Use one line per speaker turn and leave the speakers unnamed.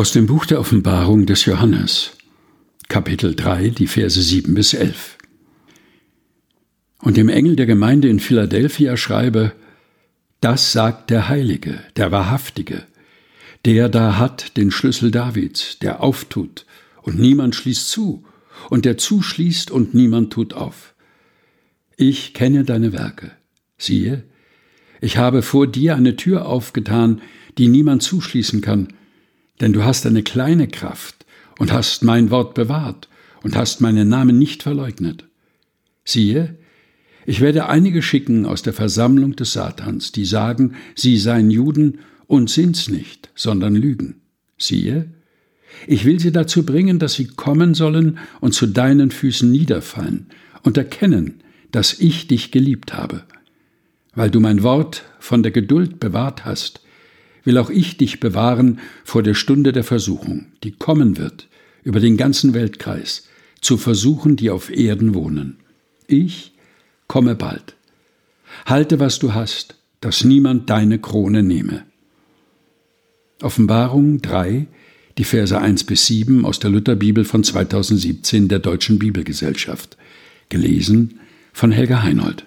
Aus dem Buch der Offenbarung des Johannes, Kapitel 3, die Verse 7 bis 11. Und dem Engel der Gemeinde in Philadelphia schreibe, das sagt der Heilige, der Wahrhaftige, der da hat den Schlüssel Davids, der auftut, und niemand schließt zu, und der zuschließt, und niemand tut auf. Ich kenne deine Werke. Siehe, ich habe vor dir eine Tür aufgetan, die niemand zuschließen kann, denn du hast eine kleine Kraft und hast mein Wort bewahrt und hast meinen Namen nicht verleugnet. Siehe, ich werde einige schicken aus der Versammlung des Satans, die sagen, sie seien Juden und sind's nicht, sondern lügen. Siehe, ich will sie dazu bringen, dass sie kommen sollen und zu deinen Füßen niederfallen und erkennen, dass ich dich geliebt habe. Weil du mein Wort von der Geduld bewahrt hast, will auch ich dich bewahren vor der Stunde der Versuchung, die kommen wird, über den ganzen Weltkreis, zu versuchen, die auf Erden wohnen. Ich komme bald. Halte, was du hast, dass niemand deine Krone nehme. Offenbarung 3, die Verse 1 bis 7 aus der Lutherbibel von 2017 der Deutschen Bibelgesellschaft. Gelesen von Helga Heinold.